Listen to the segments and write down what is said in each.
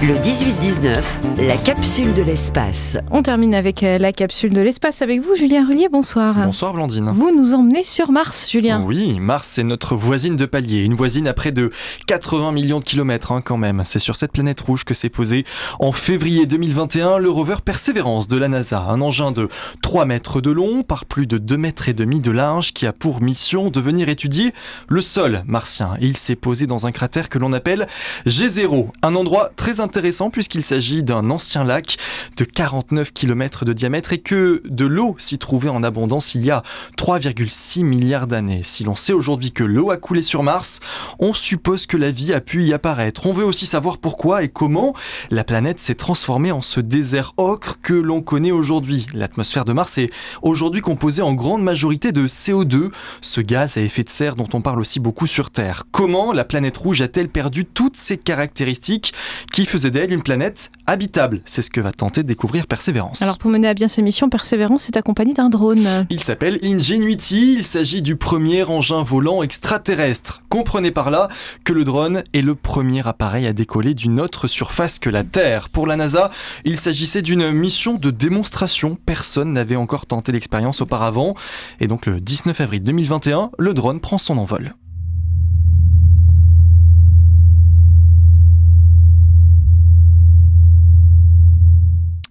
Le 18-19, la capsule de l'espace. On termine avec euh, la capsule de l'espace avec vous, Julien Rullier. Bonsoir. Bonsoir Blandine. Vous nous emmenez sur Mars, Julien. Oui, Mars, c'est notre voisine de palier. Une voisine à près de 80 millions de kilomètres hein, quand même. C'est sur cette planète rouge que s'est posé en février 2021 le rover Perseverance de la NASA. Un engin de 3 mètres de long par plus de 2 mètres et demi de large qui a pour mission de venir étudier le sol martien. Il s'est posé dans un cratère que l'on appelle G0, un endroit très intéressant intéressant puisqu'il s'agit d'un ancien lac de 49 km de diamètre et que de l'eau s'y trouvait en abondance il y a 3,6 milliards d'années. Si l'on sait aujourd'hui que l'eau a coulé sur Mars, on suppose que la vie a pu y apparaître. On veut aussi savoir pourquoi et comment la planète s'est transformée en ce désert ocre que l'on connaît aujourd'hui. L'atmosphère de Mars est aujourd'hui composée en grande majorité de CO2, ce gaz à effet de serre dont on parle aussi beaucoup sur Terre. Comment la planète rouge a-t-elle perdu toutes ses caractéristiques qui faisaient d'elle une planète habitable. C'est ce que va tenter de découvrir Persévérance. Alors pour mener à bien ses missions, Persévérance est accompagné d'un drone. Il s'appelle Ingenuity, il s'agit du premier engin volant extraterrestre. Comprenez par là que le drone est le premier appareil à décoller d'une autre surface que la Terre. Pour la NASA, il s'agissait d'une mission de démonstration. Personne n'avait encore tenté l'expérience auparavant. Et donc le 19 avril 2021, le drone prend son envol.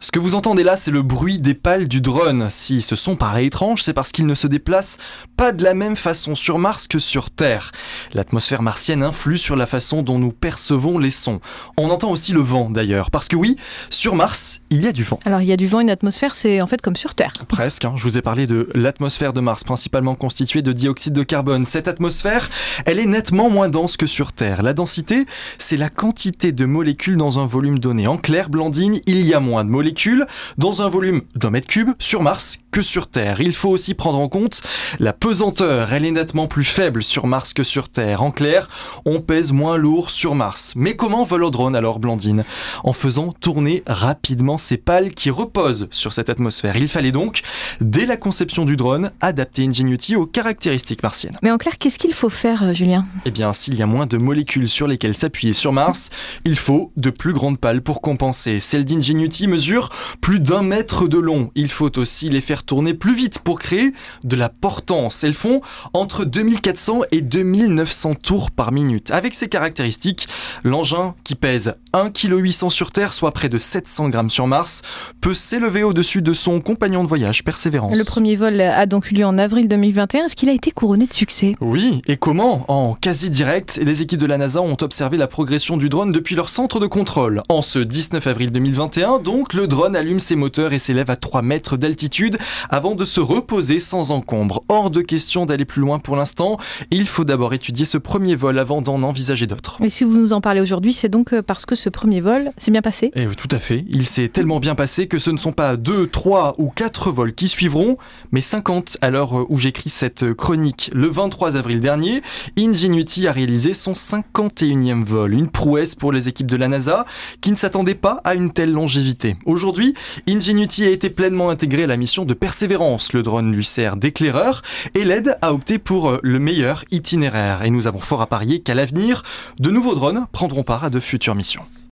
Ce que vous entendez là, c'est le bruit des pales du drone. Si ce son paraît étrange, c'est parce qu'il ne se déplace pas de la même façon sur Mars que sur Terre. L'atmosphère martienne influe sur la façon dont nous percevons les sons. On entend aussi le vent d'ailleurs, parce que oui, sur Mars, il y a du vent. Alors il y a du vent, une atmosphère, c'est en fait comme sur Terre. Presque, hein. je vous ai parlé de l'atmosphère de Mars, principalement constituée de dioxyde de carbone. Cette atmosphère, elle est nettement moins dense que sur Terre. La densité, c'est la quantité de molécules dans un volume donné. En clair, Blandine, il y a moins de molécules dans un volume d'un mètre cube sur Mars que sur Terre. Il faut aussi prendre en compte la pesanteur. Elle est nettement plus faible sur Mars que sur Terre. En clair, on pèse moins lourd sur Mars. Mais comment vole le drone alors, Blandine? En faisant tourner rapidement ces pales qui reposent sur cette atmosphère. Il fallait donc, dès la conception du drone, adapter Ingenuity aux caractéristiques martiennes. Mais en clair, qu'est-ce qu'il faut faire, euh, Julien? Eh bien, s'il y a moins de molécules sur lesquelles s'appuyer sur Mars, il faut de plus grandes pales pour compenser. Celle d'Ingenuity mesure plus d'un mètre de long. Il faut aussi les faire tourner plus vite pour créer de la portance. Elles font entre 2400 et 2900 tours par minute. Avec ces caractéristiques, l'engin qui pèse 1,8 kg sur Terre, soit près de 700 grammes sur Mars, peut s'élever au-dessus de son compagnon de voyage, Persévérance. Le premier vol a donc eu lieu en avril 2021. Est-ce qu'il a été couronné de succès? Oui, et comment? En quasi direct, les équipes de la NASA ont observé la progression du drone depuis leur centre de contrôle. En ce 19 avril 2021, donc, le drone drone allume ses moteurs et s'élève à 3 mètres d'altitude avant de se reposer sans encombre. Hors de question d'aller plus loin pour l'instant. Il faut d'abord étudier ce premier vol avant d'en envisager d'autres. Et si vous nous en parlez aujourd'hui, c'est donc euh, parce que ce premier vol s'est bien passé et eh Tout à fait. Il s'est tellement bien passé que ce ne sont pas 2, 3 ou 4 vols qui suivront, mais 50 à l'heure où j'écris cette chronique. Le 23 avril dernier, Ingenuity a réalisé son 51e vol. Une prouesse pour les équipes de la NASA qui ne s'attendaient pas à une telle longévité. Aujourd'hui, Aujourd'hui, Ingenuity a été pleinement intégré à la mission de Persévérance. Le drone lui sert d'éclaireur et l'aide à opter pour euh, le meilleur itinéraire. Et nous avons fort à parier qu'à l'avenir, de nouveaux drones prendront part à de futures missions.